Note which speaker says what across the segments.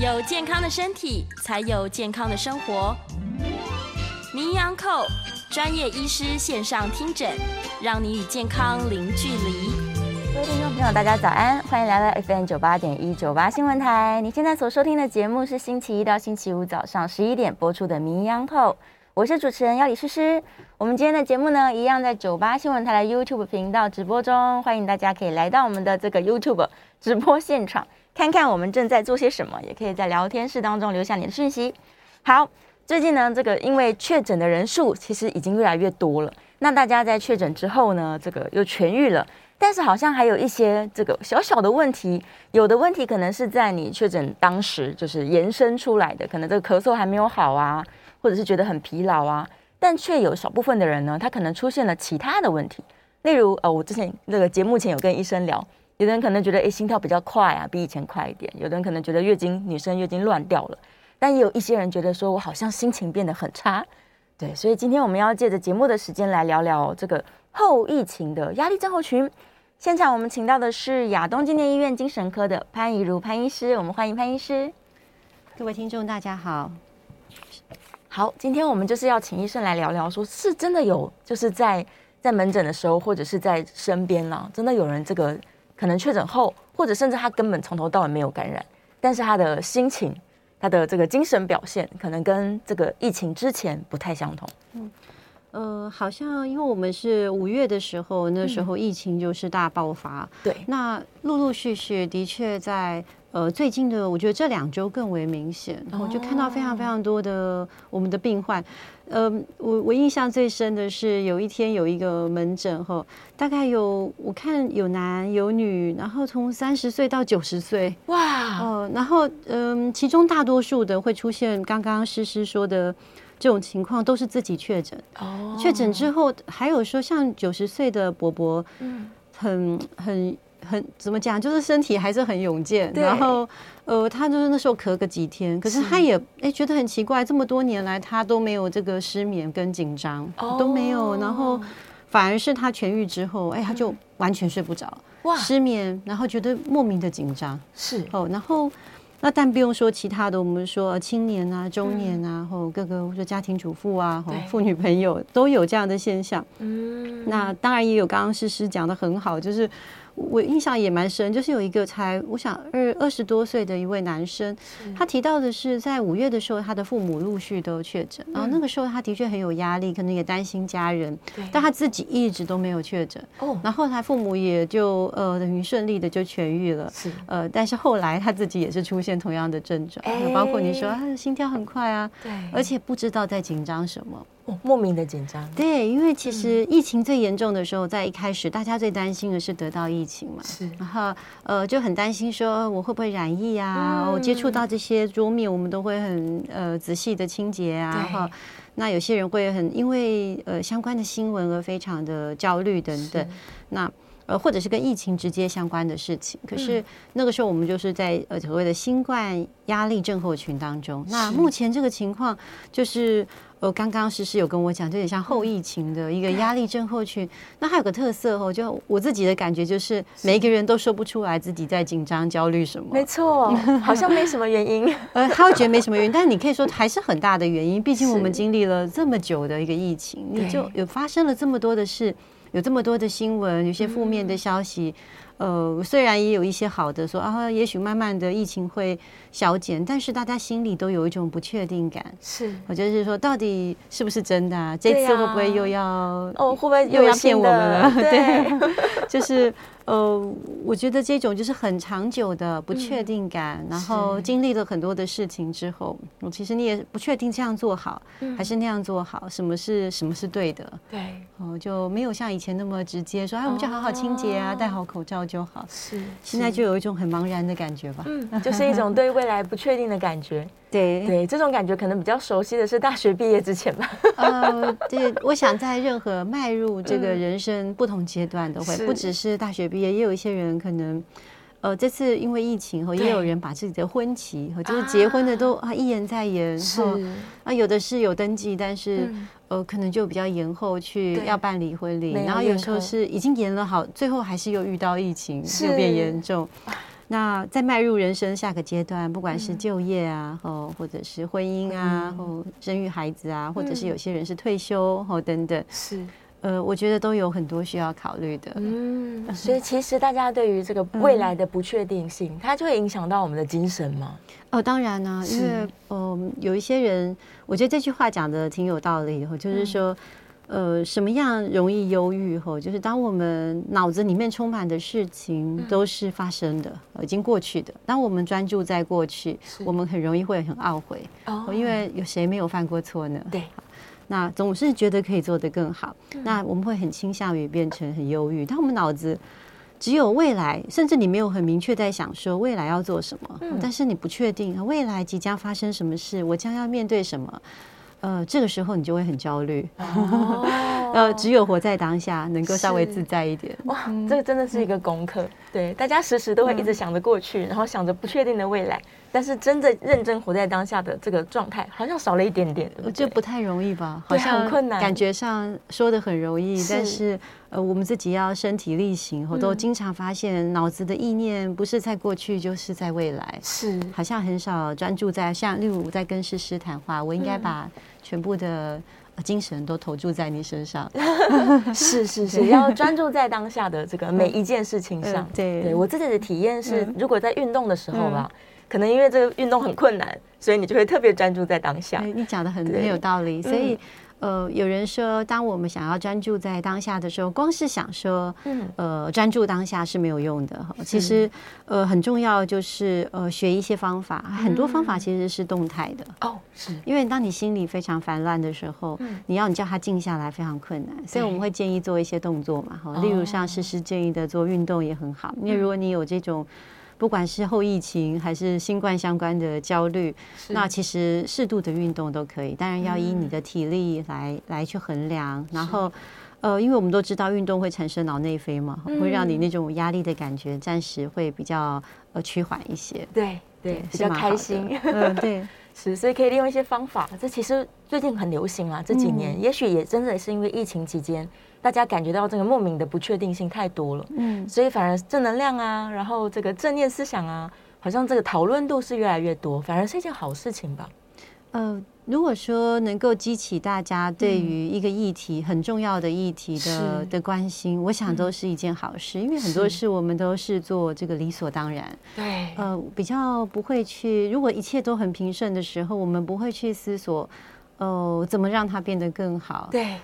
Speaker 1: 有健康的身体，才有健康的生活。名医 On Call 专业医师线上听诊，让你与健康零距离。
Speaker 2: 各位听众朋友，大家早安，欢迎来到 FM 九八点一九八新闻台。你现在所收听的节目是星期一到星期五早上十一点播出的名医 On Call，我是主持人要李诗诗。我们今天的节目呢，一样在九八新闻台的 YouTube 频道直播中，欢迎大家可以来到我们的这个 YouTube 直播现场，看看我们正在做些什么，也可以在聊天室当中留下你的讯息。好。最近呢，这个因为确诊的人数其实已经越来越多了。那大家在确诊之后呢，这个又痊愈了，但是好像还有一些这个小小的问题。有的问题可能是在你确诊当时就是延伸出来的，可能这个咳嗽还没有好啊，或者是觉得很疲劳啊。但却有少部分的人呢，他可能出现了其他的问题，例如呃，我之前这个节目前有跟医生聊，有的人可能觉得诶，心跳比较快啊，比以前快一点；有的人可能觉得月经女生月经乱掉了。但也有一些人觉得说，我好像心情变得很差，对，所以今天我们要借着节目的时间来聊聊这个后疫情的压力症候群。现场我们请到的是亚东纪念医院精神科的潘怡如潘医师，我们欢迎潘医师。
Speaker 3: 各位听众大家好，
Speaker 2: 好，今天我们就是要请医生来聊聊，说是真的有，就是在在门诊的时候，或者是在身边啦，真的有人这个可能确诊后，或者甚至他根本从头到尾没有感染，但是他的心情。他的这个精神表现可能跟这个疫情之前不太相同。
Speaker 3: 嗯，呃，好像因为我们是五月的时候，那时候疫情就是大爆发。
Speaker 2: 对，
Speaker 3: 那陆陆续续的确在呃最近的，我觉得这两周更为明显，我就看到非常非常多的我们的病患。呃，我我印象最深的是有一天有一个门诊哈，大概有我看有男有女，然后从三十岁到九十岁，
Speaker 2: 哇，
Speaker 3: 呃，然后嗯、呃，其中大多数的会出现刚刚诗诗说的这种情况，都是自己确诊。哦，确诊之后还有说像九十岁的伯伯，嗯，很很。很怎么讲，就是身体还是很勇健。然后，呃，他就是那时候咳个几天，可是他也哎觉得很奇怪，这么多年来他都没有这个失眠跟紧张，哦、都没有。然后反而是他痊愈之后，哎，他就完全睡不着，哇，失眠，然后觉得莫名的紧张。
Speaker 2: 是
Speaker 3: 哦，然后那但不用说其他的，我们说青年啊、中年啊，或、嗯、各个或者家庭主妇啊、妇女朋友都有这样的现象。嗯，那当然也有刚刚诗诗讲的很好，就是。我印象也蛮深，就是有一个才我想二二十多岁的一位男生，他提到的是在五月的时候，他的父母陆续都确诊，然后那个时候他的确很有压力，可能也担心家人，但他自己一直都没有确诊。哦，然后他父母也就呃等于顺利的就痊愈了。是，呃，但是后来他自己也是出现同样的症状，包括你说他的心跳很快啊，对，而且不知道在紧张什么。
Speaker 2: 莫名的紧张，
Speaker 3: 对，因为其实疫情最严重的时候，在一开始，大家最担心的是得到疫情嘛，是，然后呃，就很担心说我会不会染疫啊，我接触到这些桌面，我们都会很呃仔细的清洁啊，然后那有些人会很因为呃相关的新闻而非常的焦虑等等，那呃或者是跟疫情直接相关的事情，可是那个时候我们就是在呃所谓的新冠压力症候群当中，那目前这个情况就是。呃，刚刚诗诗有跟我讲，就有点像后疫情的一个压力症候群。那还有个特色哦，就我自己的感觉就是，每一个人都说不出来自己在紧张、焦虑什么。
Speaker 2: 没错，好像没什么原因。
Speaker 3: 呃，他会觉得没什么原因，但是你可以说还是很大的原因。毕竟我们经历了这么久的一个疫情，你就有发生了这么多的事，有这么多的新闻，有些负面的消息。呃，虽然也有一些好的说啊，也许慢慢的疫情会消减，但是大家心里都有一种不确定感。是，我就是说，到底是不是真的啊？这次会不会又要
Speaker 2: 哦？会不会
Speaker 3: 又要骗我们了？
Speaker 2: 对，
Speaker 3: 对就是。呃，我觉得这种就是很长久的不确定感，嗯、然后经历了很多的事情之后，我其实你也不确定这样做好、嗯、还是那样做好，什么是什么是对的？对，哦、呃，就没有像以前那么直接说，哎，我们就好好清洁啊，戴好口罩就好。是，现在就有一种很茫然的感觉吧？嗯，
Speaker 2: 就是一种对未来不确定的感觉。对。对，这种感觉可能比较熟悉的是大学毕业之前吧。
Speaker 3: 呃，对，我想在任何迈入这个人生不同阶段都会，不只是大学毕业，也有一些人可能，呃，这次因为疫情后，也有人把自己的婚期和就是结婚的都啊。一延再延，是。啊，有的是有登记，但是呃可能就比较延后去要办理婚礼，然后有时候是已经延了好，最后还是又遇到疫情，又变严重。那在迈入人生下个阶段，不管是就业啊，哦，或者是婚姻啊，或生育孩子啊，或者是有些人是退休，哦，等等，
Speaker 2: 是。
Speaker 3: 呃，我觉得都有很多需要考虑的。
Speaker 2: 嗯，所以其实大家对于这个未来的不确定性，嗯、它就会影响到我们的精神吗？
Speaker 3: 哦，当然呢、啊，因为嗯、呃，有一些人，我觉得这句话讲的挺有道理。就是说，嗯、呃，什么样容易忧郁？吼，就是当我们脑子里面充满的事情都是发生的，嗯、已经过去的。当我们专注在过去，我们很容易会很懊悔。哦，因为有谁没有犯过错呢？
Speaker 2: 对。
Speaker 3: 那总是觉得可以做得更好，那我们会很倾向于变成很忧郁。当我们脑子只有未来，甚至你没有很明确在想说未来要做什么，但是你不确定未来即将发生什么事，我将要面对什么。呃，这个时候你就会很焦虑。哦，呃，只有活在当下，能够稍微自在一点。
Speaker 2: 哇，这个真的是一个功课。对，大家时时都会一直想着过去，然后想着不确定的未来。但是真的认真活在当下的这个状态，好像少了一点点。
Speaker 3: 我觉得不太容易吧？好像很困难。感觉上说的很容易，但是呃，我们自己要身体力行。我都经常发现，脑子的意念不是在过去，就是在未来。是，好像很少专注在像例如在跟诗诗谈话，我应该把全部的精神都投注在你身上。
Speaker 2: 是是是，要专注在当下的这个每一件事情上。对，对我自己的体验是，如果在运动的时候吧。可能因为这个运动很困难，所以你就会特别专注在当下。
Speaker 3: 你讲的很很有道理，所以呃，有人说，当我们想要专注在当下的时候，光是想说，嗯，呃，专注当下是没有用的。其实，呃，很重要就是呃，学一些方法，很多方法其实是动态的。哦，是。因为当你心里非常烦乱的时候，你要你叫他静下来非常困难，所以我们会建议做一些动作嘛，哈，例如像诗诗建议的做运动也很好，因为如果你有这种。不管是后疫情还是新冠相关的焦虑，那其实适度的运动都可以。当然要以你的体力来、嗯、来去衡量。然后，呃，因为我们都知道运动会产生脑内啡嘛，嗯、会让你那种压力的感觉暂时会比较呃趋缓一些。
Speaker 2: 对对，对比较开心。
Speaker 3: 嗯，对，
Speaker 2: 是，所以可以利用一些方法。这其实最近很流行啊，这几年，嗯、也许也真的是因为疫情期间。大家感觉到这个莫名的不确定性太多了，嗯，所以反而正能量啊，然后这个正念思想啊，好像这个讨论度是越来越多，反而是一件好事情吧。
Speaker 3: 呃，如果说能够激起大家对于一个议题、嗯、很重要的议题的的关心，我想都是一件好事，嗯、因为很多事我们都是做这个理所当然。对，呃，比较不会去，如果一切都很平顺的时候，我们不会去思索，哦、呃，怎么让它变得更好？对。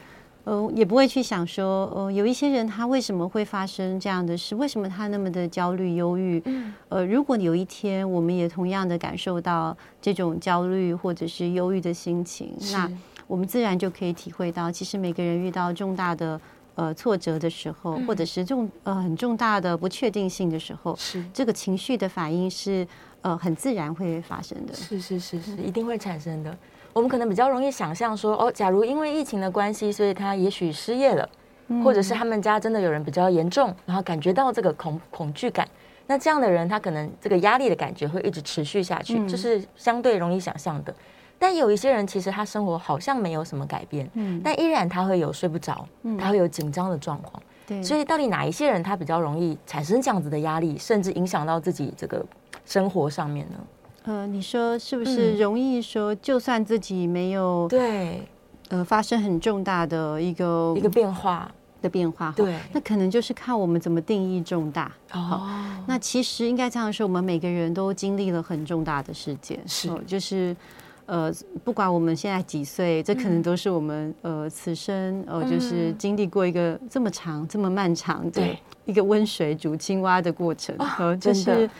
Speaker 3: 呃，也不会去想说，呃，有一些人他为什么会发生这样的事？为什么他那么的焦虑、忧郁？嗯，呃，如果有一天我们也同样的感受到这种焦虑或者是忧郁的心情，那我们自然就可以体会到，其实每个人遇到重大的呃挫折的时候，嗯、或者是重呃很重大的不确定性的时候，是这个情绪的反应是呃很自然会发生的。
Speaker 2: 是是是是，一定会产生的。我们可能比较容易想象说，哦，假如因为疫情的关系，所以他也许失业了，或者是他们家真的有人比较严重，然后感觉到这个恐恐惧感，那这样的人他可能这个压力的感觉会一直持续下去，这是相对容易想象的。但有一些人其实他生活好像没有什么改变，嗯但依然他会有睡不着，他会有紧张的状况。对，所以到底哪一些人他比较容易产生这样子的压力，甚至影响到自己这个生活上面呢？
Speaker 3: 呃，你说是不是容易说，就算自己没有对，呃，发生很重大的一个
Speaker 2: 一个变化
Speaker 3: 的变化，对，那可能就是看我们怎么定义重大。哦，那其实应该这样说，我们每个人都经历了很重大的事件，是，就是呃，不管我们现在几岁，这可能都是我们呃此生呃，就是经历过一个这么长、这么漫长的一个温水煮青蛙的过程，呃，就是。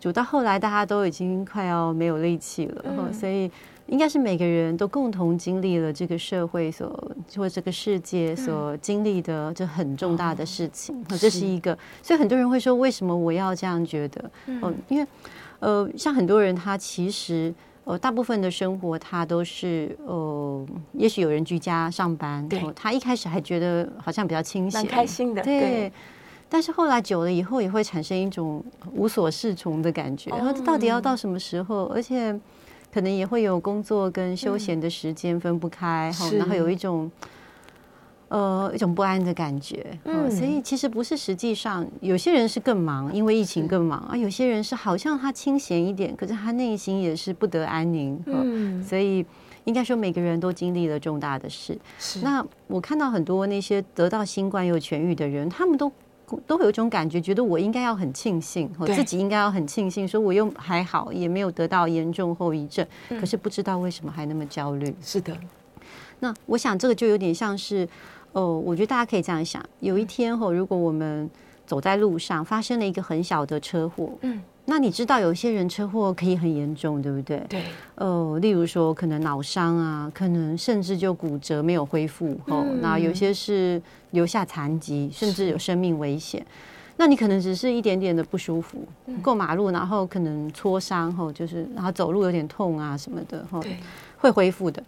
Speaker 3: 煮到后来，大家都已经快要没有力气了，嗯、所以应该是每个人都共同经历了这个社会所或这个世界所经历的这很重大的事情，这是一个。所以很多人会说，为什么我要这样觉得？嗯、哦，因为呃，像很多人他其实呃，大部分的生活他都是呃，也许有人居家上班，对、哦，他一开始还觉得好像比较清闲，
Speaker 2: 开心的，
Speaker 3: 对。对但是后来久了以后，也会产生一种无所适从的感觉。然后到底要到什么时候？而且可能也会有工作跟休闲的时间分不开。然后有一种呃，一种不安的感觉。嗯，所以其实不是实际上，有些人是更忙，因为疫情更忙啊；有些人是好像他清闲一点，可是他内心也是不得安宁。嗯，所以应该说每个人都经历了重大的事。是。那我看到很多那些得到新冠又痊愈的人，他们都都会有一种感觉，觉得我应该要很庆幸，我自己应该要很庆幸，说我又还好，也没有得到严重后遗症。可是不知道为什么还那么焦虑。
Speaker 2: 是的。
Speaker 3: 那我想这个就有点像是。哦，我觉得大家可以这样想：有一天哦，如果我们走在路上，发生了一个很小的车祸，嗯，那你知道有些人车祸可以很严重，对不对？
Speaker 2: 对。
Speaker 3: 呃，例如说可能脑伤啊，可能甚至就骨折没有恢复，哦，那有些是留下残疾，甚至有生命危险。那你可能只是一点点的不舒服，过马路然后可能挫伤后，就是然后走路有点痛啊什么的，哈，会恢复的。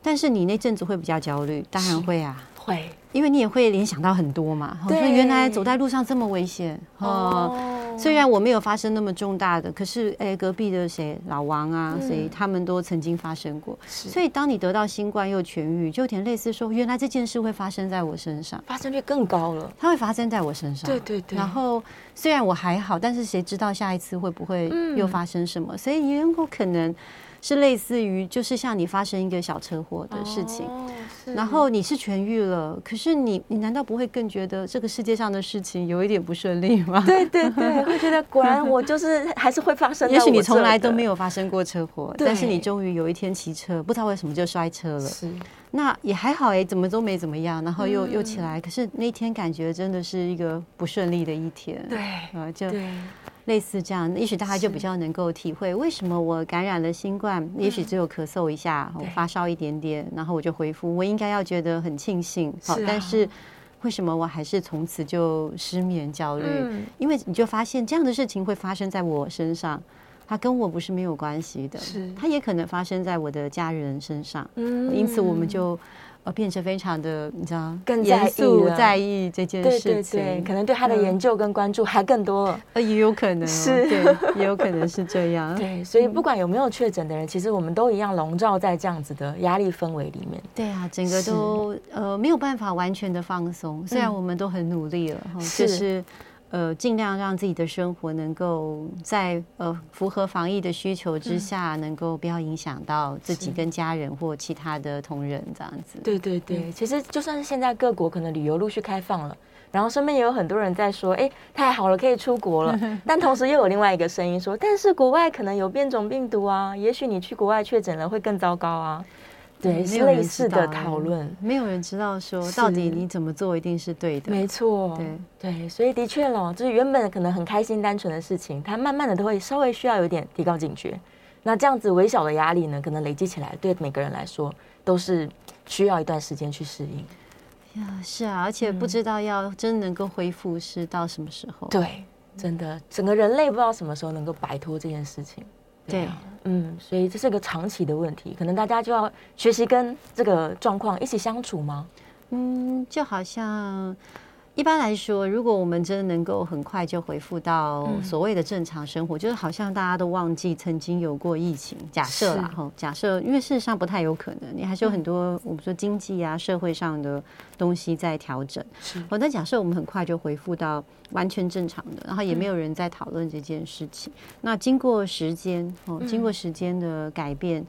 Speaker 3: 但是你那阵子会比较焦虑，当然会啊。
Speaker 2: 会，
Speaker 3: 因为你也会联想到很多嘛。对，原来走在路上这么危险。哦，虽然我没有发生那么重大的，可是哎，隔壁的谁老王啊，所以他们都曾经发生过。所以当你得到新冠又痊愈，就有点类似说，原来这件事会发生在我身上，
Speaker 2: 发生率更高了。
Speaker 3: 它会发生在我身上。
Speaker 2: 对对对。
Speaker 3: 然后虽然我还好，但是谁知道下一次会不会又发生什么？所以也有可能。是类似于，就是像你发生一个小车祸的事情，哦、然后你是痊愈了，可是你你难道不会更觉得这个世界上的事情有一点不顺利吗？
Speaker 2: 对对对，会觉得果然我就是还是会发生。
Speaker 3: 也许你从来都没有发生过车祸，但是你终于有一天骑车，不知道为什么就摔车了。是，那也还好哎，怎么都没怎么样，然后又、嗯、又起来，可是那天感觉真的是一个不顺利的一天。
Speaker 2: 对，
Speaker 3: 啊，就。类似这样，也许大家就比较能够体会为什么我感染了新冠，也许只有咳嗽一下，我发烧一点点，然后我就恢复，我应该要觉得很庆幸。好，但是为什么我还是从此就失眠焦虑？因为你就发现这样的事情会发生在我身上，它跟我不是没有关系的，是它也可能发生在我的家人身上。嗯，因此我们就。变成非常的，你知道，
Speaker 2: 更严肃
Speaker 3: 在意这件事情，对对对，
Speaker 2: 可能对他的研究跟关注还更多了。
Speaker 3: 呃，也有可能是，对，也有可能是这样。
Speaker 2: 对，所以不管有没有确诊的人，其实我们都一样笼罩在这样子的压力氛围里面。
Speaker 3: 对啊，整个都呃没有办法完全的放松，虽然我们都很努力了，就是。呃，尽量让自己的生活能够在呃符合防疫的需求之下，能够不要影响到自己跟家人或其他的同仁这样子。
Speaker 2: 对对对，其实就算是现在各国可能旅游陆续开放了，然后身边也有很多人在说，哎，太好了，可以出国了。但同时又有另外一个声音说，但是国外可能有变种病毒啊，也许你去国外确诊了会更糟糕啊。对，是类似的讨论，
Speaker 3: 没有人知道说到底你怎么做一定是对的。
Speaker 2: 没错，对对，所以的确咯，就是原本可能很开心单纯的事情，它慢慢的都会稍微需要有点提高警觉。那这样子微小的压力呢，可能累积起来，对每个人来说都是需要一段时间去适应。
Speaker 3: 呀，是啊，而且不知道要真能够恢复是到什么时候。
Speaker 2: 对，真的，整个人类不知道什么时候能够摆脱这件事情。对啊，嗯，所以这是个长期的问题，可能大家就要学习跟这个状况一起相处吗？
Speaker 3: 嗯，就好像。一般来说，如果我们真的能够很快就恢复到所谓的正常生活，嗯、就是好像大家都忘记曾经有过疫情。假设啦，哈，假设，因为事实上不太有可能，你还是有很多、嗯、我们说经济啊、社会上的东西在调整。是，哦，但假设我们很快就恢复到完全正常的，然后也没有人在讨论这件事情。嗯、那经过时间，哦，经过时间的改变。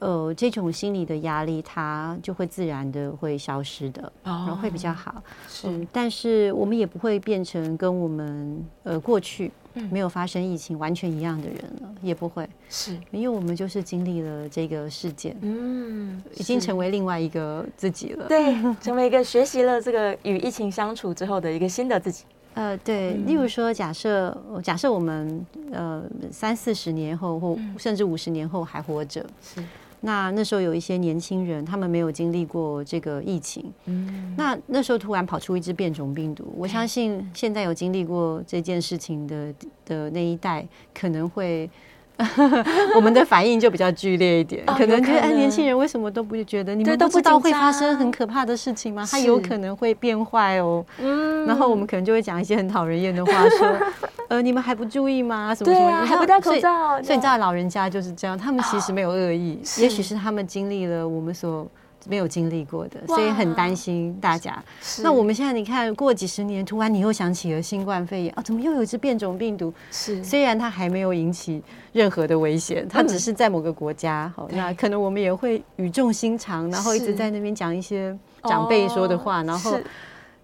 Speaker 3: 嗯呃，这种心理的压力，它就会自然的会消失的，然后会比较好。是、嗯，但是我们也不会变成跟我们呃过去没有发生疫情完全一样的人了，也不会。是，因为我们就是经历了这个事件，嗯，已经成为另外一个自己了。
Speaker 2: 对，成为一个学习了这个与疫情相处之后的一个新的自己。
Speaker 3: 呃，对，例如说假设，假设我们呃三四十年后或甚至五十年后还活着，是。那那时候有一些年轻人，他们没有经历过这个疫情，嗯，那那时候突然跑出一只变种病毒，我相信现在有经历过这件事情的的那一代，可能会。我们的反应就比较剧烈一点，可能觉得哎，年轻人为什么都不觉得？你们都不知道会发生很可怕的事情吗？他有可能会变坏哦。嗯，然后我们可能就会讲一些很讨人厌的话，说 呃，你们还不注意吗？什么什么？
Speaker 2: 还不戴口罩？
Speaker 3: 所以你知道老人家就是这样，他们其实没有恶意，也许是他们经历了我们所没有经历过的，所以很担心大家。
Speaker 2: 是
Speaker 3: 那我们现在你看过几十年，突然你又想起了新冠肺炎啊，怎么又有一只变种病毒？
Speaker 2: 是
Speaker 3: 虽然它还没有引起任何的危险，它只是在某个国家，好、嗯，那可能我们也会语重心长，然后一直在那边讲一些长辈说的话，然后。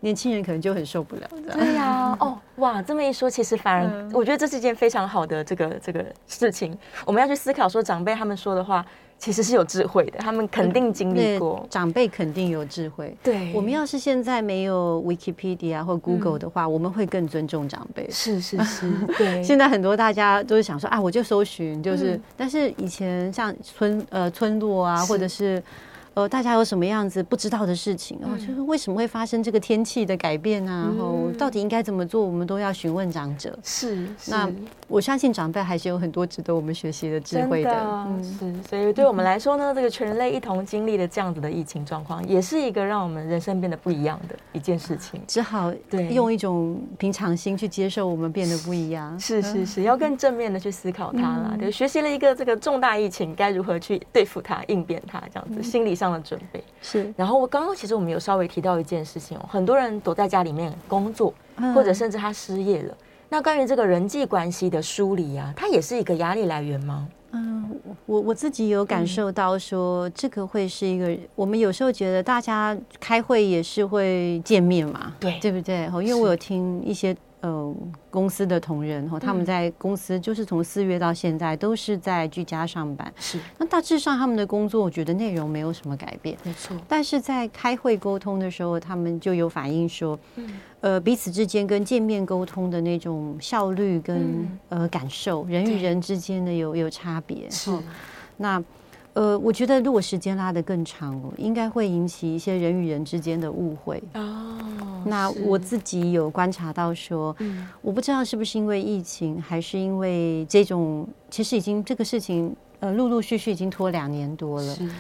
Speaker 3: 年轻人可能就很受不了，
Speaker 2: 对呀、啊，哦，哇，这么一说，其实反而我觉得这是一件非常好的这个这个事情。我们要去思考说，长辈他们说的话其实是有智慧的，他们肯定经历过。
Speaker 3: 长辈肯定有智慧。
Speaker 2: 对，
Speaker 3: 我们要是现在没有 Wikipedia 或 Google 的话，嗯、我们会更尊重长辈。
Speaker 2: 是是是，对。
Speaker 3: 现在很多大家都是想说啊，我就搜寻，就是，嗯、但是以前像村呃村落啊，或者是。呃，大家有什么样子不知道的事情？哦，就是为什么会发生这个天气的改变啊？然后到底应该怎么做？我们都要询问长者。
Speaker 2: 是，
Speaker 3: 那我相信长辈还是有很多值得我们学习的智慧的。
Speaker 2: 嗯，是。所以对我们来说呢，这个全人类一同经历的这样子的疫情状况，也是一个让我们人生变得不一样的一件事情。
Speaker 3: 只好对用一种平常心去接受我们变得不一样。
Speaker 2: 是是是，要更正面的去思考它啦。对，学习了一个这个重大疫情该如何去对付它、应变它，这样子心理上。的准备
Speaker 3: 是，
Speaker 2: 然后我刚刚其实我们有稍微提到一件事情哦，很多人躲在家里面工作，或者甚至他失业了。那关于这个人际关系的梳理啊，它也是一个压力来源吗？
Speaker 3: 嗯，我我自己有感受到说，这个会是一个，我们有时候觉得大家开会也是会见面嘛，
Speaker 2: 对
Speaker 3: 对不对？因为我有听一些。呃，公司的同仁哈，他们在公司就是从四月到现在都是在居家上班。
Speaker 2: 是，
Speaker 3: 那大致上他们的工作，我觉得内容没有什么改变。
Speaker 2: 没错。
Speaker 3: 但是在开会沟通的时候，他们就有反映说，呃，彼此之间跟见面沟通的那种效率跟呃感受，人与人之间的有有差别。
Speaker 2: 是。
Speaker 3: 那。呃，我觉得如果时间拉得更长，应该会引起一些人与人之间的误会。
Speaker 2: 哦，
Speaker 3: 那我自己有观察到说，嗯，我不知道是不是因为疫情，还是因为这种，其实已经这个事情，呃，陆陆续续已经拖两年多了。是。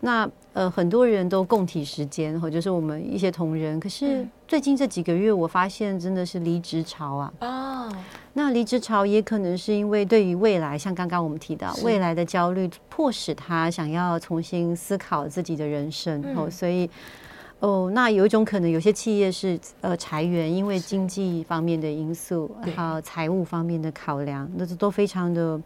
Speaker 3: 那呃，很多人都共体时间，或就是我们一些同仁。可是最近这几个月，我发现真的是离职潮啊。
Speaker 2: 哦。
Speaker 3: 那离职潮也可能是因为对于未来，像刚刚我们提到未来的焦虑，迫使他想要重新思考自己的人生。哦，所以哦，那有一种可能，有些企业是呃裁员，因为经济方面的因素，还有财务方面的考量，那这都非常的。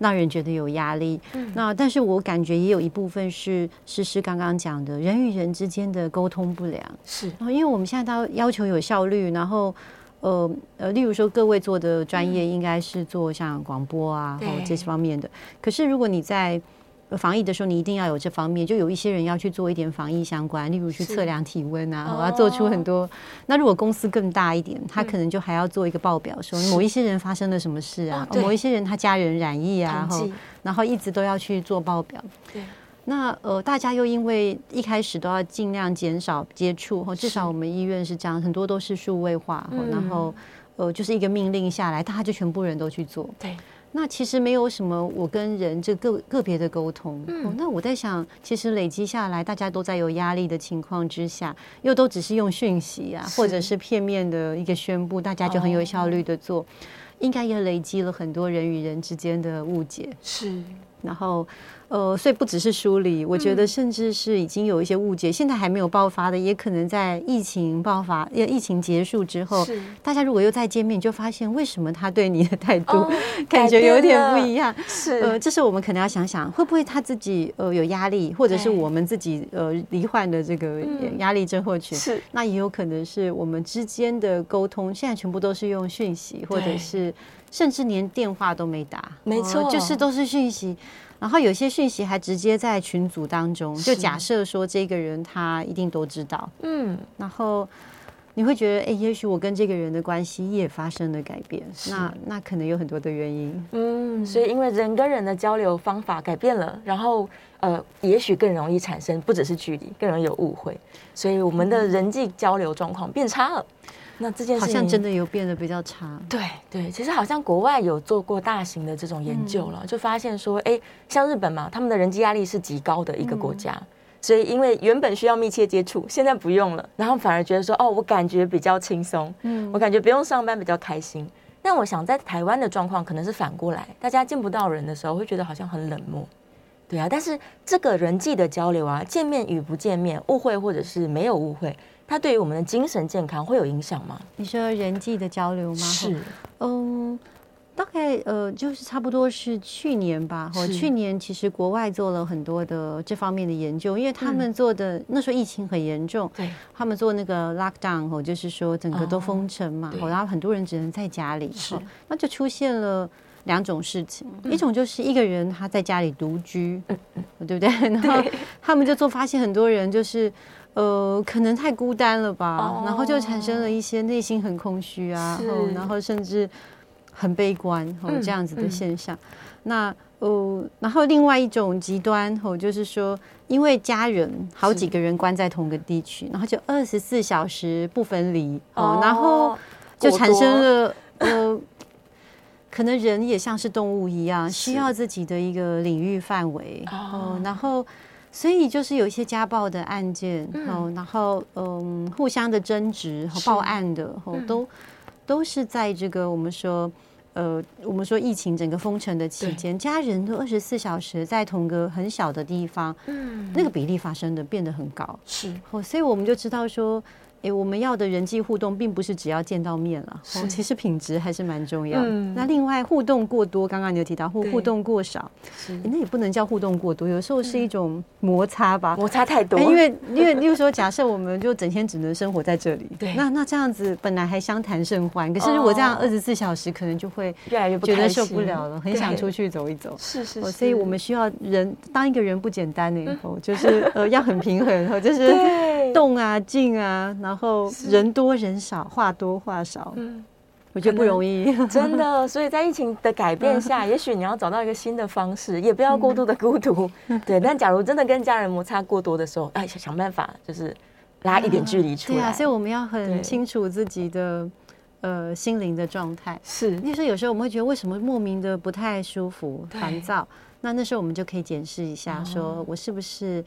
Speaker 3: 让人觉得有压力。嗯，那但是我感觉也有一部分是诗诗刚刚讲的，人与人之间的沟通不良。
Speaker 2: 是，然后
Speaker 3: 因为我们现在都要求有效率，然后呃呃，例如说各位做的专业应该是做像广播啊，或这些方面的。可是如果你在防疫的时候，你一定要有这方面，就有一些人要去做一点防疫相关，例如去测量体温啊，我要做出很多。那如果公司更大一点，他可能就还要做一个报表，说某一些人发生了什么事啊，某一些人他家人染疫啊，然后然后一直都要去做报表。
Speaker 2: 对。
Speaker 3: 那呃，大家又因为一开始都要尽量减少接触，或至少我们医院是这样，很多都是数位化，然后呃，就是一个命令下来，大家就全部人都去做。
Speaker 2: 对。
Speaker 3: 那其实没有什么，我跟人这个个别的沟通。嗯、哦，那我在想，其实累积下来，大家都在有压力的情况之下，又都只是用讯息啊，或者是片面的一个宣布，大家就很有效率的做，哦、应该也累积了很多人与人之间的误解。
Speaker 2: 是，
Speaker 3: 然后。呃，所以不只是梳理，我觉得甚至是已经有一些误解，嗯、现在还没有爆发的，也可能在疫情爆发、疫情结束之后，大家如果又再见面，就发现为什么他对你的态度、哦、感觉有点不一样。
Speaker 2: 是，
Speaker 3: 呃，这是我们可能要想想，会不会他自己呃有压力，或者是我们自己呃罹患的这个压力症候群？是，那也有可能是我们之间的沟通现在全部都是用讯息，或者是甚至连电话都没打，
Speaker 2: 没错、
Speaker 3: 呃，就是都是讯息。然后有些讯息还直接在群组当中，就假设说这个人他一定都知道，嗯，然后你会觉得，哎，也许我跟这个人的关系也发生了改变，那那可能有很多的原因，
Speaker 2: 嗯，所以因为人跟人的交流方法改变了，然后呃，也许更容易产生不只是距离，更容易有误会，所以我们的人际交流状况变差了。那这件事
Speaker 3: 好像真的有变得比较差。
Speaker 2: 对对，其实好像国外有做过大型的这种研究了，嗯、就发现说，哎，像日本嘛，他们的人际压力是极高的一个国家，嗯、所以因为原本需要密切接触，现在不用了，然后反而觉得说，哦，我感觉比较轻松，嗯，我感觉不用上班比较开心。但我想在台湾的状况可能是反过来，大家见不到人的时候会觉得好像很冷漠，对啊，但是这个人际的交流啊，见面与不见面，误会或者是没有误会，它对于我们的精神健康会有影响吗？
Speaker 3: 你说人际的交流吗？
Speaker 2: 是，
Speaker 3: 嗯。大概呃，就是差不多是去年吧。哦，去年其实国外做了很多的这方面的研究，因为他们做的、嗯、那时候疫情很严重，对，他们做那个 lockdown 哦，就是说整个都封城嘛，哦，然后很多人只能在家里，是，那就出现了两种事情，嗯、一种就是一个人他在家里独居，嗯、对不对？然后他们就做发现，很多人就是呃，可能太孤单了吧，哦、然后就产生了一些内心很空虚啊，然后甚至。很悲观哦，这样子的现象。那呃，然后另外一种极端哦，就是说，因为家人好几个人关在同个地区，然后就二十四小时不分离哦，然后就产生了呃，可能人也像是动物一样，需要自己的一个领域范围哦。然后，所以就是有一些家暴的案件哦，然后嗯，互相的争执和报案的哦，都都是在这个我们说。呃，我们说疫情整个封城的期间，家人都二十四小时在同个很小的地方，嗯，那个比例发生的变得很高，是，哦，所以我们就知道说。哎，我们要的人际互动，并不是只要见到面了，哦，其实品质还是蛮重要的。嗯、那另外，互动过多，刚刚你有提到互互动过少，那也不能叫互动过多，有时候是一种摩擦吧，
Speaker 2: 摩擦太多。
Speaker 3: 因为因为，例如说，假设我们就整天只能生活在这里，对，那那这样子本来还相谈甚欢，可是如果这样二十四小时，可能就会越来越觉得受不了了，很想出去走一走。是是，是，所以我们需要人当一个人不简单的以后，就是呃要很平衡，就是动啊静啊，然后人多人少，话多话少，嗯，我觉得不容易，
Speaker 2: 真的。所以在疫情的改变下，也许你要找到一个新的方式，也不要过度的孤独，对。但假如真的跟家人摩擦过多的时候，哎，想办法就是拉一点距离出来。对啊，
Speaker 3: 所以我们要很清楚自己的呃心灵的状态。是，就是有时候我们会觉得为什么莫名的不太舒服、烦躁，那那时候我们就可以检视一下，说我是不是。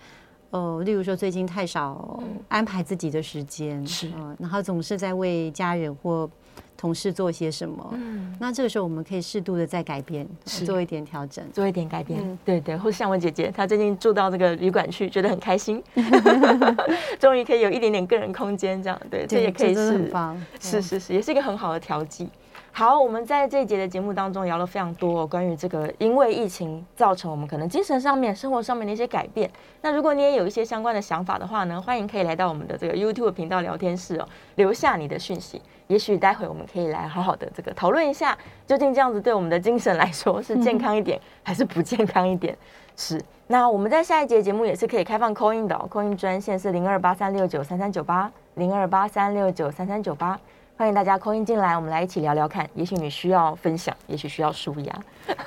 Speaker 3: 哦，例如说最近太少安排自己的时间，是、嗯，然后总是在为家人或同事做些什么，嗯，那这个时候我们可以适度的再改变，是。做一点调整，
Speaker 2: 做一点改变，嗯、对对，或是像我姐姐，她最近住到这个旅馆去，觉得很开心，终于可以有一点点个人空间，这样，对，这也可以是，很棒，是是是，也是一个很好的调剂。好，我们在这一节的节目当中聊了非常多、关于这个，因为疫情造成我们可能精神上面、生活上面的一些改变。那如果你也有一些相关的想法的话呢，欢迎可以来到我们的这个 YouTube 频道聊天室哦，留下你的讯息。也许待会我们可以来好好的这个讨论一下，究竟这样子对我们的精神来说是健康一点还是不健康一点？是。那我们在下一节节目也是可以开放 Coin 的、哦、，Coin 专线是零二八三六九三三九八零二八三六九三三九八。欢迎大家 call in 进来，我们来一起聊聊看。也许你需要分享，也许需要舒压。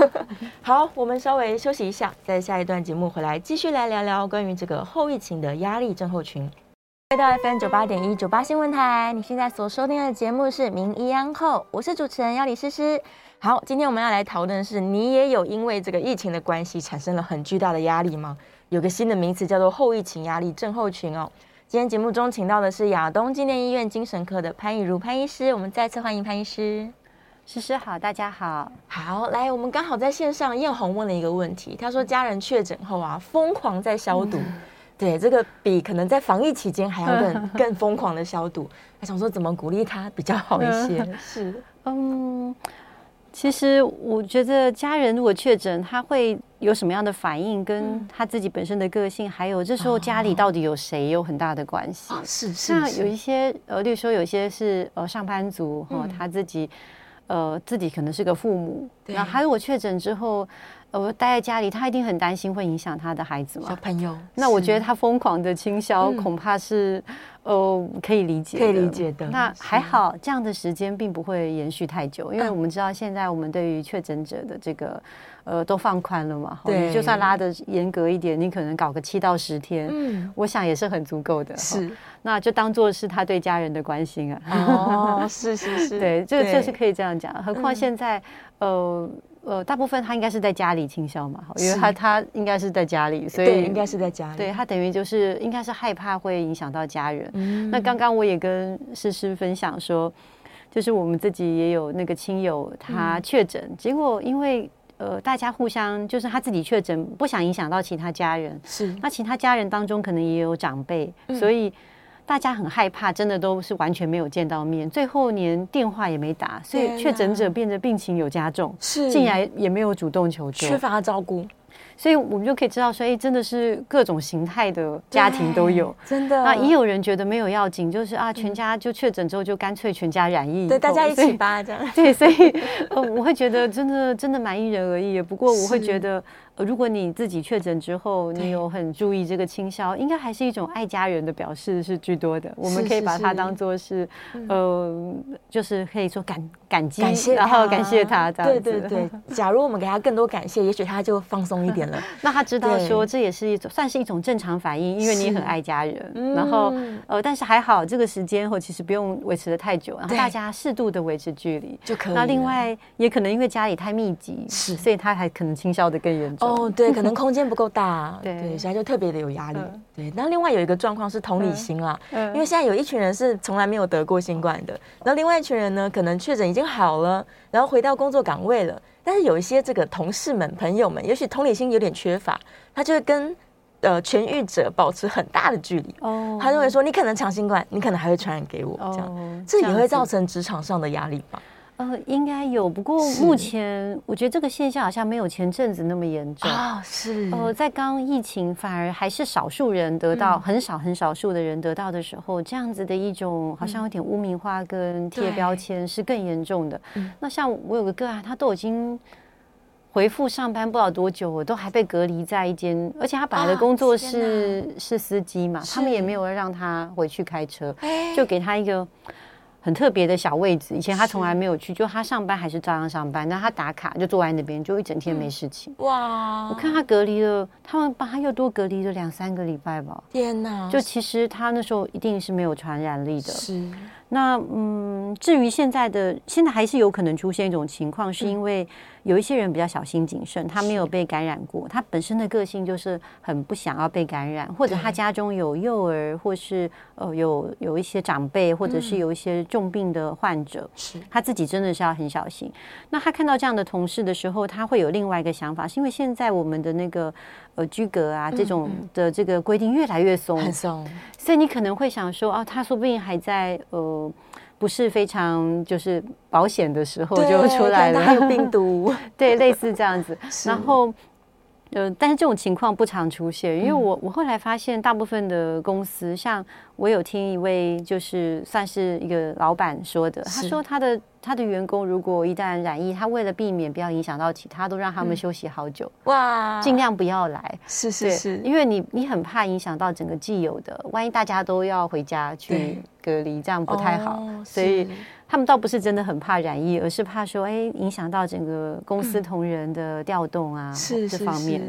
Speaker 2: 好，我们稍微休息一下，在下一段节目回来继续来聊聊关于这个后疫情的压力症候群。回到 FM 九八点一九八新闻台，你现在所收听的节目是《名医央后》，我是主持人要李诗诗。好，今天我们要来讨论的是，你也有因为这个疫情的关系产生了很巨大的压力吗？有个新的名词叫做后疫情压力症候群哦。今天节目中请到的是亚东纪念医院精神科的潘以如潘医师，我们再次欢迎潘医师。
Speaker 3: 诗诗好，大家好，
Speaker 2: 好来，我们刚好在线上，艳红问了一个问题，他说家人确诊后啊，疯狂在消毒，嗯、对这个比可能在防疫期间还要更 更疯狂的消毒，他想说怎么鼓励他比较好一些？是，
Speaker 3: 嗯。其实我觉得家人如果确诊，他会有什么样的反应，跟他自己本身的个性，还有这时候家里到底有谁，有很大的关系。是是，那有一些呃，例如说有一些是呃上班族哈，他自己呃自己可能是个父母，那他如果确诊之后。我待在家里，他一定很担心会影响他的孩子嘛？
Speaker 2: 小朋友，
Speaker 3: 那我觉得他疯狂的倾销，恐怕是呃可以理解，
Speaker 2: 可以理解的。
Speaker 3: 那还好，这样的时间并不会延续太久，因为我们知道现在我们对于确诊者的这个呃都放宽了嘛。对，就算拉的严格一点，你可能搞个七到十天，嗯，我想也是很足够的。是，那就当做是他对家人的关心啊。
Speaker 2: 哦，是是是，
Speaker 3: 对，这这是可以这样讲。何况现在呃。呃，大部分他应该是在家里清消嘛，因为他他应该是在家里，所以
Speaker 2: 应该是在家里。
Speaker 3: 对，他等于就是应该是害怕会影响到家人。嗯、那刚刚我也跟诗诗分享说，就是我们自己也有那个亲友他确诊，嗯、结果因为呃，大家互相就是他自己确诊，不想影响到其他家人。
Speaker 2: 是，
Speaker 3: 那其他家人当中可能也有长辈，嗯、所以大家很害怕，真的都是完全没有见到面，最后连电话也没打，所以确诊者变得病情有加重，是，竟然也没有主动求救，
Speaker 2: 缺乏照顾。
Speaker 3: 所以我们就可以知道说，哎，真的是各种形态的家庭都有，
Speaker 2: 真的。
Speaker 3: 那也有人觉得没有要紧，就是啊，全家就确诊之后就干脆全家染疫，
Speaker 2: 对，大家一起吧，这样。
Speaker 3: 对，所以呃，我会觉得真的真的蛮因人而异。不过我会觉得。如果你自己确诊之后，你有很注意这个清消，应该还是一种爱家人的表示是居多的。我们可以把它当做是，呃，就是可以说感感激，然后感谢他这样子。
Speaker 2: 对对对，假如我们给他更多感谢，也许他就放松一点了。
Speaker 3: 那他知道说这也是一种算是一种正常反应，因为你很爱家人。然后呃，但是还好这个时间或其实不用维持的太久，然后大家适度的维持距离
Speaker 2: 就可以。
Speaker 3: 那另外也可能因为家里太密集，是，所以他还可能清消的更严重。
Speaker 2: 哦，对，可能空间不够大，对，对，所以就特别的有压力。嗯、对，那另外有一个状况是同理心啦，嗯嗯、因为现在有一群人是从来没有得过新冠的，然后另外一群人呢，可能确诊已经好了，然后回到工作岗位了，但是有一些这个同事们、朋友们，也许同理心有点缺乏，他就会跟呃痊愈者保持很大的距离。哦，他认为说你可能长新冠，你可能还会传染给我，这样，哦、这也会造成职场上的压力吧。
Speaker 3: 呃，应该有，不过目前我觉得这个现象好像没有前阵子那么严重
Speaker 2: 啊。是，
Speaker 3: 呃，在刚疫情反而还是少数人得到，嗯、很少很少数的人得到的时候，这样子的一种好像有点污名化跟贴标签是更严重的。嗯、那像我有个个案，他都已经回复上班不知道多久，我都还被隔离在一间，而且他本来的工作是、啊、是司机嘛，他们也没有让他回去开车，就给他一个。很特别的小位置，以前他从来没有去，就他上班还是照样上班，但他打卡就坐在那边，就一整天没事情。哇！我看他隔离了，他们把他又多隔离了两三个礼拜吧。
Speaker 2: 天哪！
Speaker 3: 就其实他那时候一定是没有传染力的。是。那嗯，至于现在的，现在还是有可能出现一种情况，是因为有一些人比较小心谨慎，他没有被感染过，他本身的个性就是很不想要被感染，或者他家中有幼儿，或是呃有有一些长辈，或者是有一些重病的患者，是。他自己真的是要很小心。那他看到这样的同事的时候，他会有另外一个想法，是因为现在我们的那个呃居格啊这种的这个规定越来越松，很松，所以你可能会想说，哦，他说不定还在呃。不是非常就是保险的时候就出来了，
Speaker 2: 还有病毒，
Speaker 3: 对，类似这样子。然后，呃，但是这种情况不常出现，因为我我后来发现，大部分的公司，像我有听一位就是算是一个老板说的，他说他的。他的员工如果一旦染疫，他为了避免不要影响到其他，都让他们休息好久。哇，尽量不要来。是是是，因为你你很怕影响到整个既有的，万一大家都要回家去隔离，这样不太好。所以他们倒不是真的很怕染疫，而是怕说，哎，影响到整个公司同仁的调动啊，是这方面。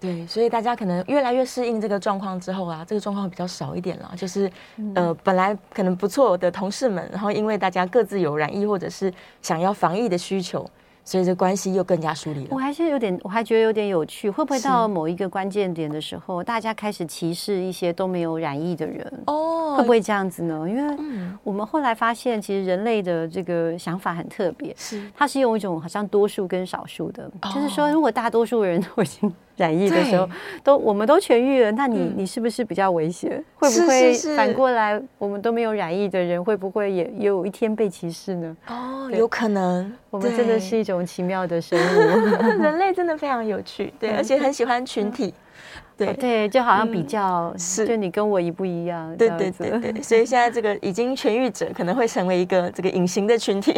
Speaker 2: 对，所以大家可能越来越适应这个状况之后啊，这个状况比较少一点了。就是呃，本来可能不错的同事们，然后因为大家各自有染疫或者是是想要防疫的需求，所以这关系又更加疏离了。
Speaker 3: 我还是有点，我还觉得有点有趣，会不会到某一个关键点的时候，大家开始歧视一些都没有染疫的人？哦，会不会这样子呢？因为我们后来发现，其实人类的这个想法很特别，是它是用一种好像多数跟少数的，哦、就是说，如果大多数人都已经。染疫的时候，都我们都痊愈了，那你你是不是比较危险？会不会反过来，我们都没有染疫的人，会不会也也有一天被歧视呢？
Speaker 2: 哦，有可能。
Speaker 3: 我们真的是一种奇妙的生物，
Speaker 2: 人类真的非常有趣，对，而且很喜欢群体，
Speaker 3: 对。对，就好像比较是，就你跟我一不一样，
Speaker 2: 对对对对。所以现在这个已经痊愈者可能会成为一个这个隐形的群体，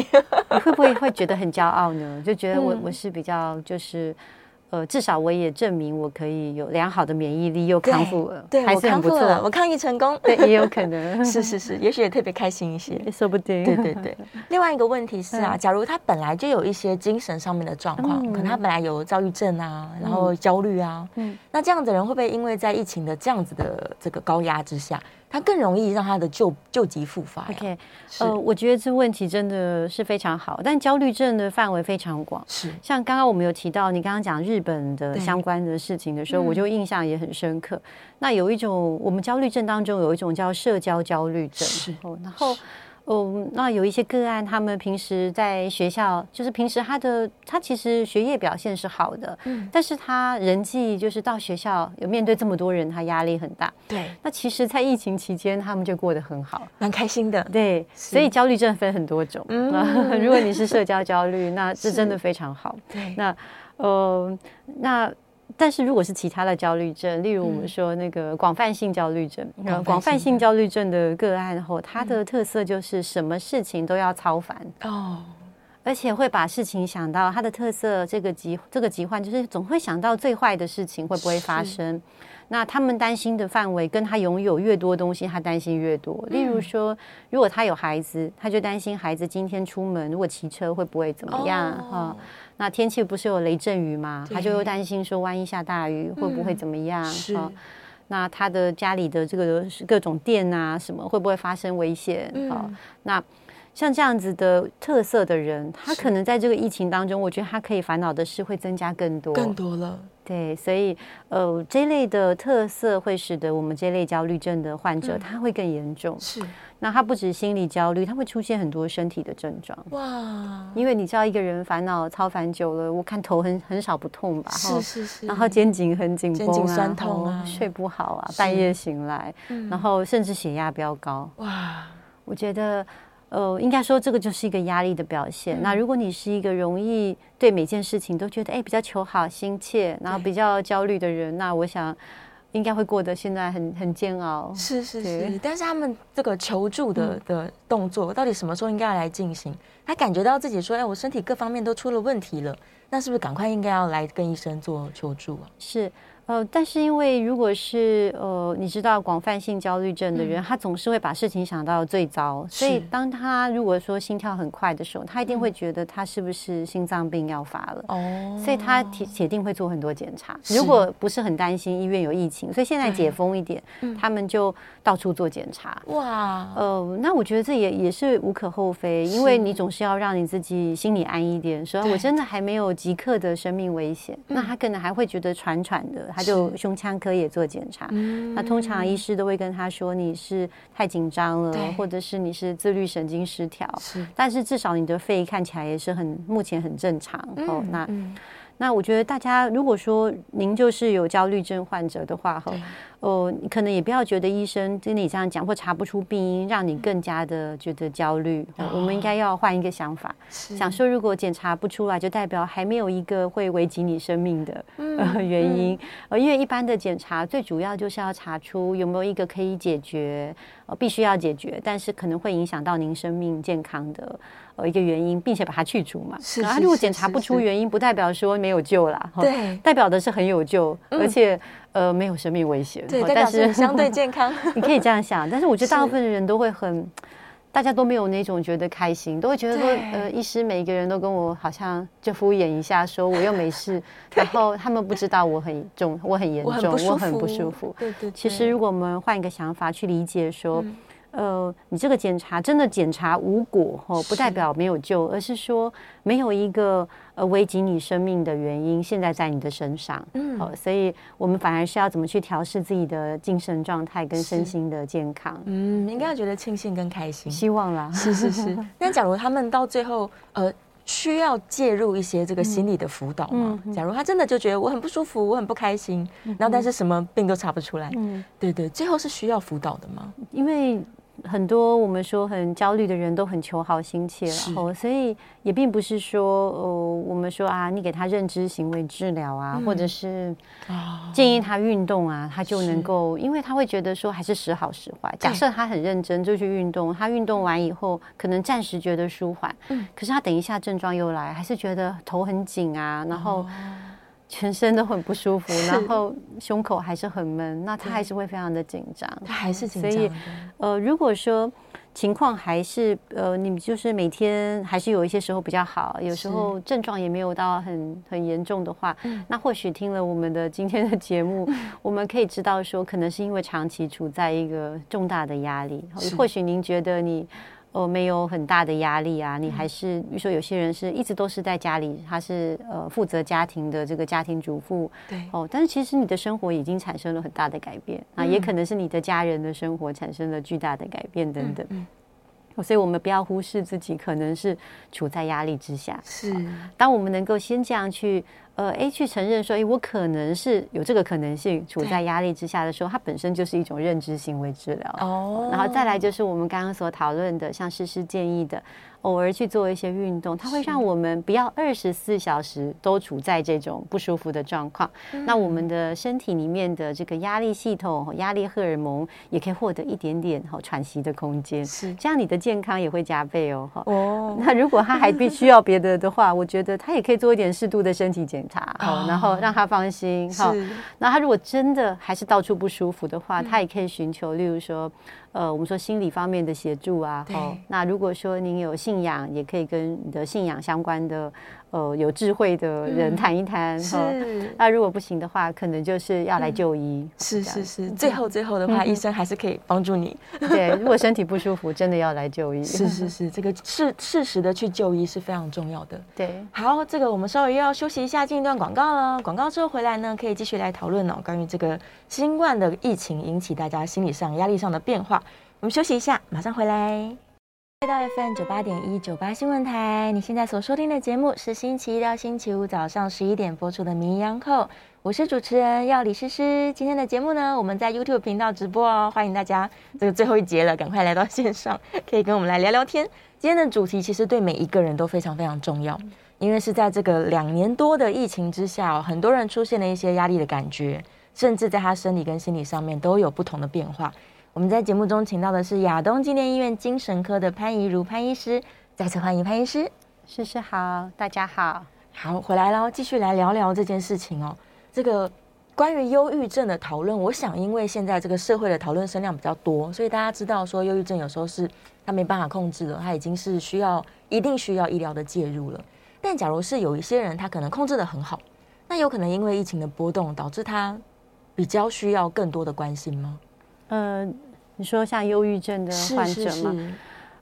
Speaker 3: 你 会不会会觉得很骄傲呢？就觉得我我是比较就是。呃，至少我也证明我可以有良好的免疫力，又康复了，
Speaker 2: 对，还是很不错。我抗疫成功，
Speaker 3: 对，也有可能
Speaker 2: 是是是，也许也特别开心一些，
Speaker 3: 说不定。
Speaker 2: 对对对。另外一个问题是啊，假如他本来就有一些精神上面的状况，可能他本来有躁郁症啊，然后焦虑啊，嗯，那这样子的人会不会因为在疫情的这样子的这个高压之下？他更容易让他的旧旧疾复发。OK，
Speaker 3: 呃，我觉得这问题真的是非常好，但焦虑症的范围非常广。是，像刚刚我们有提到，你刚刚讲日本的相关的事情的时候，我就印象也很深刻。嗯、那有一种，我们焦虑症当中有一种叫社交焦虑症。是，然后。嗯，那有一些个案，他们平时在学校，就是平时他的他其实学业表现是好的，嗯，但是他人际就是到学校有面对这么多人，他压力很大。
Speaker 2: 对，
Speaker 3: 那其实，在疫情期间，他们就过得很好，
Speaker 2: 蛮开心的。
Speaker 3: 对，所以焦虑症分很多种。嗯，如果你是社交焦虑，那这真的非常好。对，那呃，那。但是如果是其他的焦虑症，例如我们说那个广泛性焦虑症，嗯、广泛性焦虑症的个案后，它的特色就是什么事情都要超凡哦，而且会把事情想到它的特色，这个疾这个疾患就是总会想到最坏的事情会不会发生。那他们担心的范围跟他拥有越多东西，他担心越多。例如说，如果他有孩子，他就担心孩子今天出门如果骑车会不会怎么样哈。哦那天气不是有雷阵雨吗？他就又担心说，万一下大雨会不会怎么样？那他的家里的这个各种电啊什么会不会发生危险？好、嗯，那像这样子的特色的人，他可能在这个疫情当中，我觉得他可以烦恼的事会增加更多，
Speaker 2: 更多了。
Speaker 3: 对，所以呃，这类的特色会使得我们这类焦虑症的患者，他会更严重。是。那他不止心理焦虑，他会出现很多身体的症状。哇！因为你知道，一个人烦恼超烦久了，我看头很很少不痛吧？
Speaker 2: 是是是。
Speaker 3: 然后肩颈很紧绷啊，
Speaker 2: 肩颈酸痛啊，
Speaker 3: 睡不好啊，半夜醒来，然后甚至血压飙高。哇！我觉得，呃，应该说这个就是一个压力的表现。那如果你是一个容易对每件事情都觉得哎比较求好心切，然后比较焦虑的人，那我想。应该会过得现在很很煎熬，
Speaker 2: 是是是。但是他们这个求助的、嗯、的动作，到底什么时候应该要来进行？他感觉到自己说：“哎，我身体各方面都出了问题了，那是不是赶快应该要来跟医生做求助啊？”
Speaker 3: 是。呃，但是因为如果是呃，你知道广泛性焦虑症的人，嗯、他总是会把事情想到最糟，所以当他如果说心跳很快的时候，他一定会觉得他是不是心脏病要发了哦，所以他铁铁定会做很多检查。如果不是很担心医院有疫情，所以现在解封一点，他们就到处做检查。哇，呃，那我觉得这也也是无可厚非，因为你总是要让你自己心里安一点，说我真的还没有即刻的生命危险，那他可能还会觉得喘喘的。他就胸腔科也做检查，嗯、那通常医师都会跟他说，你是太紧张了，或者是你是自律神经失调，是。但是至少你的肺看起来也是很目前很正常。嗯、哦，那。嗯。那我觉得大家如果说您就是有焦虑症患者的话，哈，哦，你可能也不要觉得医生跟你这样讲或查不出病因，让你更加的觉得焦虑。我们应该要换一个想法，想说如果检查不出来，就代表还没有一个会危及你生命的呃 原因。呃，因为一般的检查最主要就是要查出有没有一个可以解决，呃，必须要解决，但是可能会影响到您生命健康的。呃一个原因，并且把它去除嘛。是，然后如果检查不出原因，不代表说没有救啦。对，代表的是很有救，而且呃没有生命危险。对，但是
Speaker 2: 相对 健康。
Speaker 3: 你可以这样想，但是我觉得大部分的人都会很，大家都没有那种觉得开心，都会觉得说，呃，医师每一个人都跟我好像就敷衍一下，说我又没事，然后他们不知道我很重，我很严重，我很不舒服。对对。其实如果我们换一个想法去理解说。呃，你这个检查真的检查无果哦，不代表没有救，而是说没有一个呃危及你生命的原因现在在你的身上。嗯，好，所以我们反而是要怎么去调试自己的精神状态跟身心的健康。
Speaker 2: 嗯，应该要觉得庆幸跟开心，
Speaker 3: 希望啦。
Speaker 2: 是是是。那假如他们到最后呃需要介入一些这个心理的辅导吗？假如他真的就觉得我很不舒服，我很不开心，然后但是什么病都查不出来。嗯，对对，最后是需要辅导的吗？
Speaker 3: 因为。很多我们说很焦虑的人都很求好心切，然后所以也并不是说呃我们说啊，你给他认知行为治疗啊，或者是建议他运动啊，他就能够，因为他会觉得说还是时好时坏。假设他很认真就去运动，他运动完以后可能暂时觉得舒缓，可是他等一下症状又来，还是觉得头很紧啊，然后。全身都很不舒服，然后胸口还是很闷，那他还是会非常的紧张，
Speaker 2: 他还是紧张。
Speaker 3: 所以，呃，如果说情况还是呃，你们就是每天还是有一些时候比较好，有时候症状也没有到很很严重的话，那或许听了我们的今天的节目，我们可以知道说，可能是因为长期处在一个重大的压力，或许您觉得你。哦，没有很大的压力啊，你还是比如说有些人是一直都是在家里，他是呃负责家庭的这个家庭主妇，对哦，但是其实你的生活已经产生了很大的改变啊，也可能是你的家人的生活产生了巨大的改变等等。所以我们不要忽视自己可能是处在压力之下。
Speaker 2: 是，
Speaker 3: 当我们能够先这样去。呃，A 去承认说，哎，我可能是有这个可能性，处在压力之下的时候，它本身就是一种认知行为治疗。哦，然后再来就是我们刚刚所讨论的，像诗诗建议的。偶尔去做一些运动，它会让我们不要二十四小时都处在这种不舒服的状况。嗯、那我们的身体里面的这个压力系统、压力荷尔蒙也可以获得一点点哈喘息的空间。是，这样你的健康也会加倍哦。哦，那如果他还必须要别的的话，我觉得他也可以做一点适度的身体检查，哦，然后让他放心。好，那他如果真的还是到处不舒服的话，他也可以寻求，例如说。呃，我们说心理方面的协助啊，好，那如果说您有信仰，也可以跟你的信仰相关的。呃，有智慧的人谈一谈，嗯、是。那如果不行的话，可能就是要来就医。
Speaker 2: 嗯、是是是，最后最后的话，嗯、医生还是可以帮助你。
Speaker 3: 对，如果身体不舒服，真的要来就医。
Speaker 2: 是是是，这个适适时的去就医是非常重要的。
Speaker 3: 对，
Speaker 2: 好，这个我们稍微又要休息一下，进一段广告了。广告之后回来呢，可以继续来讨论哦，关于这个新冠的疫情引起大家心理上压力上的变化。我们休息一下，马上回来。回到 FM 九八点一九八新闻台，你现在所收听的节目是星期一到星期五早上十一点播出的《名医央叩》，我是主持人药李诗诗。今天的节目呢，我们在 YouTube 频道直播哦，欢迎大家。这个最后一节了，赶快来到线上，可以跟我们来聊聊天。今天的主题其实对每一个人都非常非常重要，因为是在这个两年多的疫情之下，很多人出现了一些压力的感觉，甚至在他生理跟心理上面都有不同的变化。我们在节目中请到的是亚东纪念医院精神科的潘怡如潘医师，再次欢迎潘医师。
Speaker 3: 诗诗好，大家好，
Speaker 2: 好回来喽，继续来聊聊这件事情哦。这个关于忧郁症的讨论，我想因为现在这个社会的讨论声量比较多，所以大家知道说忧郁症有时候是他没办法控制了，他已经是需要一定需要医疗的介入了。但假如是有一些人他可能控制的很好，那有可能因为疫情的波动导致他比较需要更多的关心吗？
Speaker 3: 嗯、呃。你说像忧郁症的患者吗？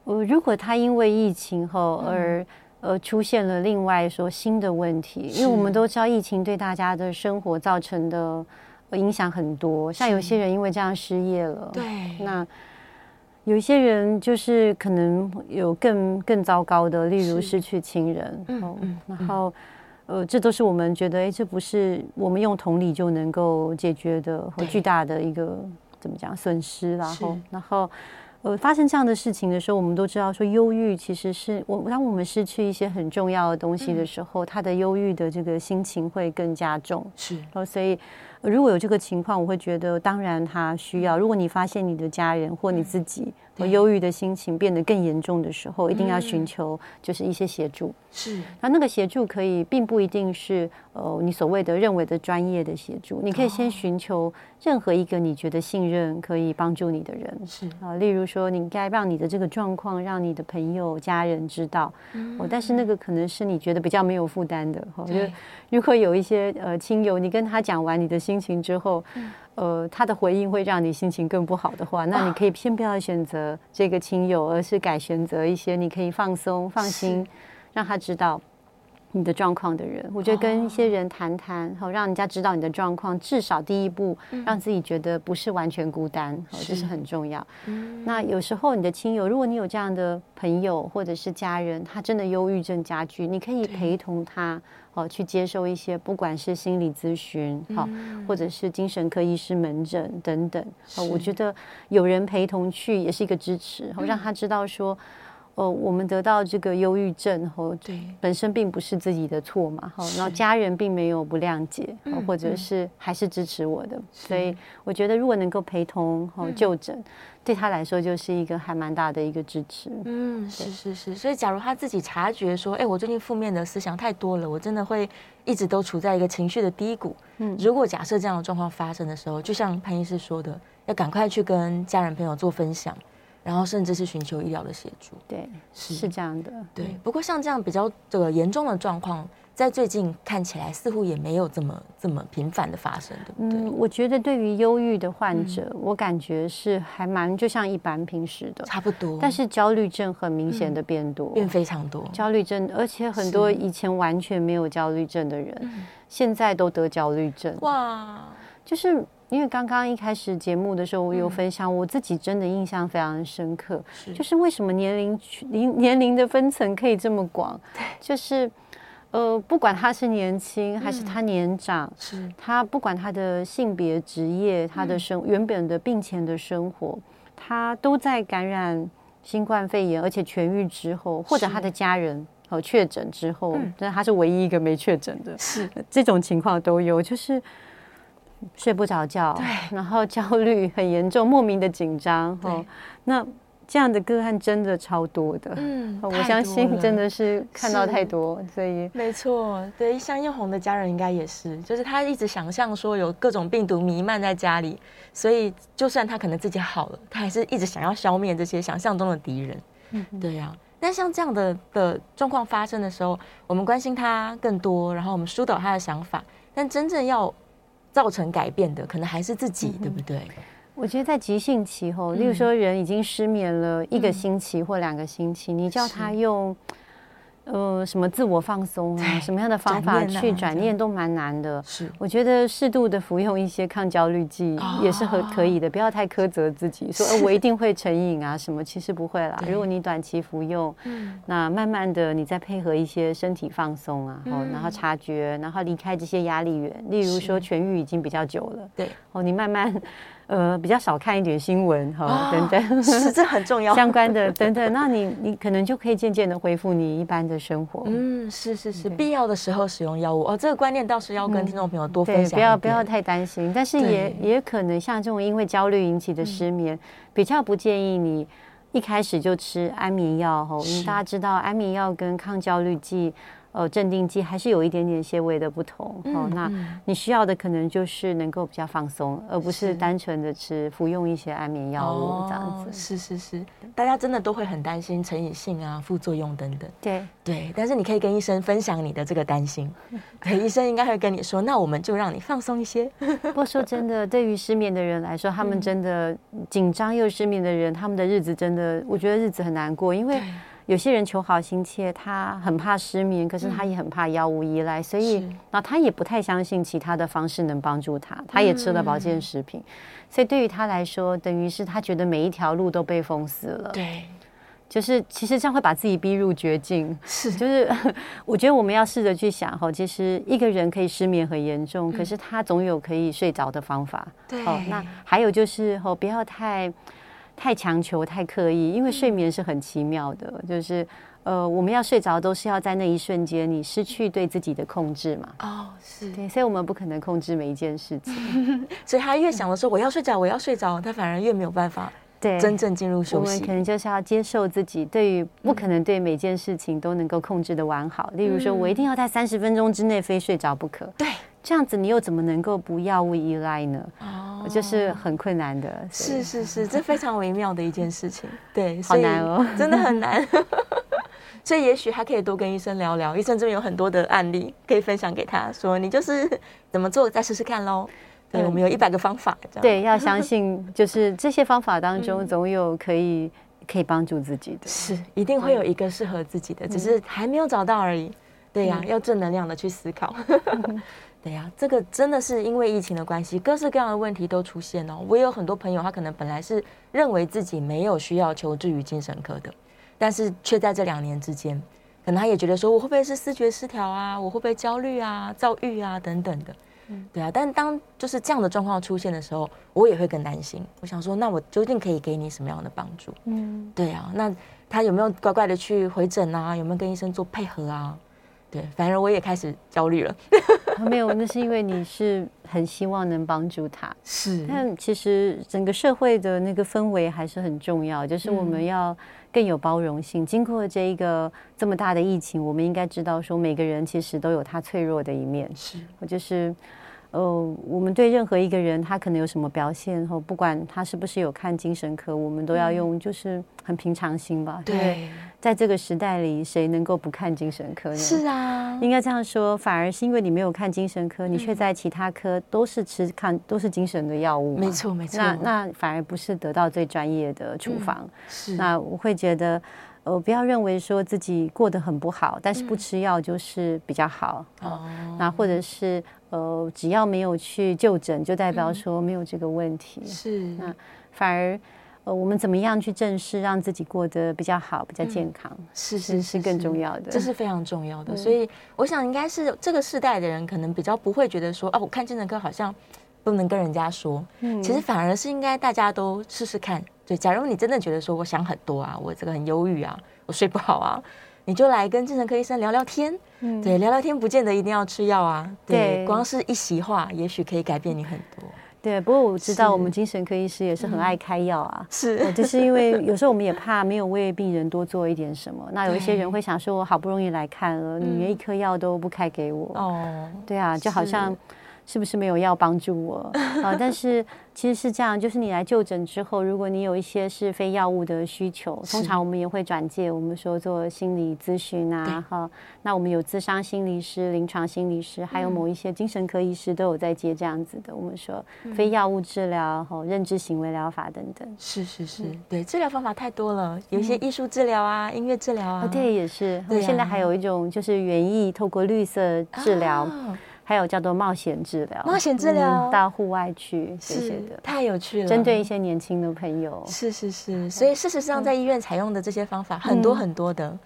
Speaker 3: 呃，如果他因为疫情后而呃出现了另外说新的问题，因为我们都知道疫情对大家的生活造成的影响很多，像有些人因为这样失业了，对，那有一些人就是可能有更更糟糕的，例如失去亲人，嗯嗯，然后呃，这都是我们觉得，哎，这不是我们用同理就能够解决的，和巨大的一个。怎么讲损失，然后，然后，呃，发生这样的事情的时候，我们都知道说，忧郁其实是我当我们失去一些很重要的东西的时候，他的忧郁的这个心情会更加重。是，然后所以如果有这个情况，我会觉得，当然他需要。如果你发现你的家人或你自己，和忧郁的心情变得更严重的时候，一定要寻求就是一些协助。是，那那个协助可以并不一定是呃你所谓的认为的专业的协助，你可以先寻求任何一个你觉得信任可以帮助你的人。是啊，例如说你应该让你的这个状况让你的朋友家人知道。哦，但是那个可能是你觉得比较没有负担的。哈，就如果有一些呃亲友，你跟他讲完你的心情之后。呃，他的回应会让你心情更不好的话，那你可以先不要选择这个亲友，而是改选择一些你可以放松、放心，让他知道你的状况的人。我觉得跟一些人谈谈，好让人家知道你的状况，至少第一步让自己觉得不是完全孤单，这是很重要。那有时候你的亲友，如果你有这样的朋友或者是家人，他真的忧郁症加剧，你可以陪同他。哦，去接受一些不管是心理咨询，好，或者是精神科医师门诊等等。哦，我觉得有人陪同去也是一个支持，好，让他知道说，哦，我们得到这个忧郁症，后，对，本身并不是自己的错嘛，哈，然后家人并没有不谅解，或者是还是支持我的，所以我觉得如果能够陪同，哦，就诊。对他来说就是一个还蛮大的一个支持。嗯，是是是。所以，假如他自己察觉说，哎，我最近负面的思想太多了，我真的会一直都处在一个情绪的低谷。嗯，如果假设这样的状况发生的时候，就像潘医师说的，要赶快去跟家人朋友做分享，然后甚至是寻求医疗的协助。对，是是这样的。对。不过像这样比较这个严重的状况。在最近看起来似乎也没有这么这么频繁的发生，对不对？嗯，我觉得对于忧郁的患者，嗯、我感觉是还蛮就像一般平时的差不多。但是焦虑症很明显的变多，嗯、变非常多。焦虑症，而且很多以前完全没有焦虑症的人，现在都得焦虑症。哇！就是因为刚刚一开始节目的时候，我有分享，我自己真的印象非常深刻，
Speaker 2: 是。
Speaker 3: 就是为什么年龄年年龄的分层可以这么
Speaker 2: 广，
Speaker 3: 就是。呃，不管他是年轻还是他年长，
Speaker 2: 嗯、是。
Speaker 3: 他不管他的性别、职业、他的生、嗯、原本的病前的生活，他都在感染新冠肺炎，而且痊愈之后，或者他的家人和确诊之后，但他是唯一一个没确诊的，
Speaker 2: 是。
Speaker 3: 这种情况都有，就是睡不着觉，
Speaker 2: 对，
Speaker 3: 然后焦虑很严重，莫名的紧张，哦，那。这样的个案真的超多的，
Speaker 2: 嗯，
Speaker 3: 我相信真的是看到太多，所以。
Speaker 2: 没错，对，像彦宏的家人应该也是，就是他一直想象说有各种病毒弥漫在家里，所以就算他可能自己好了，他还是一直想要消灭这些想象中的敌人，嗯，对呀、啊。但像这样的的状况发生的时候，我们关心他更多，然后我们疏导他的想法，但真正要造成改变的，可能还是自己，嗯、对不对？
Speaker 3: 我觉得在急性期后，例如说人已经失眠了一个星期或两个星期，你叫他用呃什么自我放松啊，什么样的方法去转念都蛮难的。是，我觉得适度的服用一些抗焦虑剂也是很可以的，不要太苛责自己，说呃我一定会成瘾啊什么，其实不会啦。如果你短期服用，那慢慢的你再配合一些身体放松啊，然后察觉，然后离开这些压力源，例如说痊愈已经比较久了，对，哦你慢慢。呃，比较少看一点新闻哈，哦、等等，
Speaker 2: 是这很重要。
Speaker 3: 相关的等等，那你你可能就可以渐渐的恢复你一般的生活。
Speaker 2: 嗯，是是是，必要的时候使用药物哦，这个观念倒是要跟听众朋友多分享、嗯。
Speaker 3: 不要不要太担心，但是也也可能像这种因为焦虑引起的失眠，嗯、比较不建议你一开始就吃安眠药哈，因为大家知道安眠药跟抗焦虑剂。呃，镇定剂还是有一点点些微的不同。嗯、哦，那你需要的可能就是能够比较放松，而不是单纯的吃服用一些安眠药物这样子。
Speaker 2: 是是是，大家真的都会很担心成瘾性啊、副作用等等。
Speaker 3: 对
Speaker 2: 对，但是你可以跟医生分享你的这个担心，对，医生应该会跟你说，那我们就让你放松一些。
Speaker 3: 不过说真的，对于失眠的人来说，他们真的紧张又失眠的人，他们的日子真的，我觉得日子很难过，因为。有些人求好心切，他很怕失眠，可是他也很怕药物依赖，嗯、所以那他也不太相信其他的方式能帮助他。他也吃了保健食品，嗯、所以对于他来说，等于是他觉得每一条路都被封死了。对，就是其实这样会把自己逼入绝境。是，就是 我觉得我们要试着去想哈，其实一个人可以失眠很严重，嗯、可是他总有可以睡着的方法。对，哦，那还有就是哦，不要太。太强求、太刻意，因为睡眠是很奇妙的，嗯、就是呃，我们要睡着都是要在那一瞬间，你失去对自己的控制嘛。哦，是对，所以我们不可能控制每一件事情，
Speaker 2: 所以他越想的时候，我要睡着，我要睡着，他反而越没有办法 对真正进入休息。
Speaker 3: 我们可能就是要接受自己，对于不可能对每件事情都能够控制的完好。嗯、例如说，我一定要在三十分钟之内非睡着不可。对。这样子你又怎么能够不药物依赖呢？哦，就是很困难的。
Speaker 2: 是是是，这非常微妙的一件事情。对，
Speaker 3: 好难哦，
Speaker 2: 真的很难。所以也许还可以多跟医生聊聊，医生这边有很多的案例可以分享给他，说你就是怎么做，再试试看喽。对，我们有一百个方法。
Speaker 3: 对，要相信，就是这些方法当中总有可以可以帮助自己的。
Speaker 2: 是，一定会有一个适合自己的，只是还没有找到而已。对呀，要正能量的去思考。对呀，这个真的是因为疫情的关系，各式各样的问题都出现了。我也有很多朋友，他可能本来是认为自己没有需要求治于精神科的，但是却在这两年之间，可能他也觉得说，我会不会是视觉失调啊？我会不会焦虑啊、躁郁啊等等的？嗯，对啊。但当就是这样的状况出现的时候，我也会更担心。我想说，那我究竟可以给你什么样的帮助？嗯，对啊。那他有没有乖乖的去回诊啊？有没有跟医生做配合啊？对，反正我也开始焦虑了。
Speaker 3: 没有，那是因为你是很希望能帮助他。
Speaker 2: 是，
Speaker 3: 但其实整个社会的那个氛围还是很重要，就是我们要更有包容性。嗯、经过这一个这么大的疫情，我们应该知道说，每个人其实都有他脆弱的一面。是，我就是。呃，我们对任何一个人，他可能有什么表现，后不管他是不是有看精神科，我们都要用就是很平常心吧。对，在这个时代里，谁能够不看精神科呢？
Speaker 2: 是啊，
Speaker 3: 应该这样说，反而是因为你没有看精神科，你却在其他科都是吃看都是精神的药物。
Speaker 2: 没错，没错。
Speaker 3: 那那反而不是得到最专业的处方。嗯、是。那我会觉得。呃，不要认为说自己过得很不好，但是不吃药就是比较好。哦，那或者是呃，只要没有去就诊，就代表说没有这个问题。
Speaker 2: 嗯、是，
Speaker 3: 那反而呃，我们怎么样去正视，让自己过得比较好、比较健康，嗯、
Speaker 2: 是是是，
Speaker 3: 是更重要的，
Speaker 2: 这是非常重要的。嗯、所以我想，应该是这个世代的人可能比较不会觉得说，哦，我看精神科好像不能跟人家说。嗯，其实反而是应该大家都试试看。对，假如你真的觉得说，我想很多啊，我这个很忧郁啊，我睡不好啊。你就来跟精神科医生聊聊天，嗯，对，聊聊天不见得一定要吃药啊，对，对，光是一席话，也许可以改变你很多。
Speaker 3: 对，不过我知道我们精神科医师也是很爱开药啊，
Speaker 2: 嗯、是，
Speaker 3: 就是因为有时候我们也怕没有为病人多做一点什么。那有一些人会想说，我好不容易来看了，你连一颗药都不开给我，哦，对啊，就好像。是不是没有药帮助我 啊？但是其实是这样，就是你来就诊之后，如果你有一些是非药物的需求，通常我们也会转介我们说做心理咨询啊，哈。那我们有咨商心理师、临床心理师，还有某一些精神科医师都有在接这样子的。我们说非药物治疗、哈认知行为疗法等等。
Speaker 2: 是是是，对，治疗方法太多了，有一些艺术治疗啊、音乐治疗啊。
Speaker 3: 对，也是。对，现在还有一种就是园艺，透过绿色治疗。还有叫做冒险治疗，
Speaker 2: 冒险治疗、嗯、到
Speaker 3: 户外去这些的，
Speaker 2: 太有趣了。
Speaker 3: 针对一些年轻的朋友，
Speaker 2: 是是是。所以事实上，在医院采用的这些方法、嗯、很多很多的。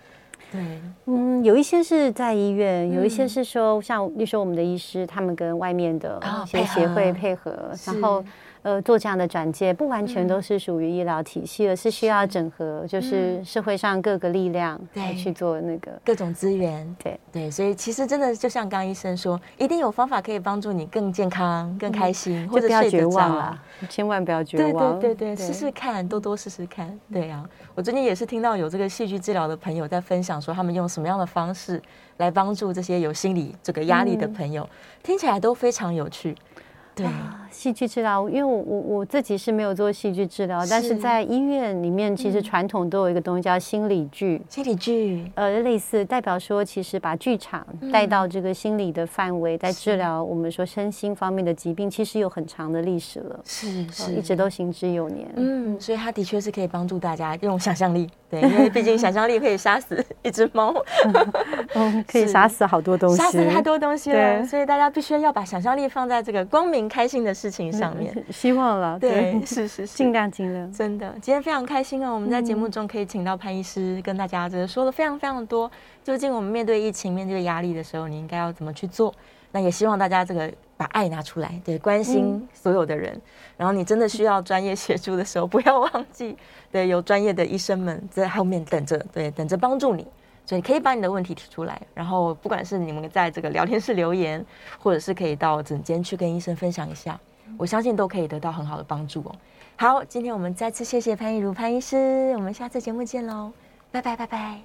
Speaker 2: 对，
Speaker 3: 嗯，有一些是在医院，有一些是说，嗯、像例如说我们的医师，他们跟外面的一些协会配合，哦、配合然后。呃，做这样的转介不完全都是属于医疗体系，而是需要整合，就是社会上各个力量来去做那个
Speaker 2: 各种资源。
Speaker 3: 对
Speaker 2: 对，所以其实真的就像刚刚医生说，一定有方法可以帮助你更健康、更开心，或者
Speaker 3: 不要绝望了，千万不要绝望。
Speaker 2: 对对对，试试看，多多试试看。对啊，我最近也是听到有这个戏剧治疗的朋友在分享说，他们用什么样的方式来帮助这些有心理这个压力的朋友，听起来都非常有趣。对。
Speaker 3: 戏剧治疗，因为我我我自己是没有做戏剧治疗，但是在医院里面，其实传统都有一个东西叫心理剧。
Speaker 2: 心理剧，
Speaker 3: 呃，类似代表说，其实把剧场带到这个心理的范围，在治疗我们说身心方面的疾病，其实有很长的历史了，
Speaker 2: 是是，
Speaker 3: 一直都行之有年。
Speaker 2: 嗯，所以它的确是可以帮助大家用想象力，对，因为毕竟想象力可以杀死 一只猫，
Speaker 3: 嗯，可以杀死好多东西，
Speaker 2: 杀死太多东西了，所以大家必须要把想象力放在这个光明开心的事情上面，
Speaker 3: 希望了，
Speaker 2: 对，是是是，
Speaker 3: 尽量尽量，
Speaker 2: 真的，今天非常开心哦！我们在节目中可以请到潘医师跟大家这个说了非常非常多，究竟我们面对疫情、面对压力的时候，你应该要怎么去做？那也希望大家这个把爱拿出来，对，关心所有的人。然后你真的需要专业协助的时候，不要忘记，对，有专业的医生们在后面等着，对，等着帮助你。所以可以把你的问题提出来，然后不管是你们在这个聊天室留言，或者是可以到诊间去跟医生分享一下，我相信都可以得到很好的帮助哦。好，今天我们再次谢谢潘一如潘医师，我们下次节目见喽，拜拜拜拜。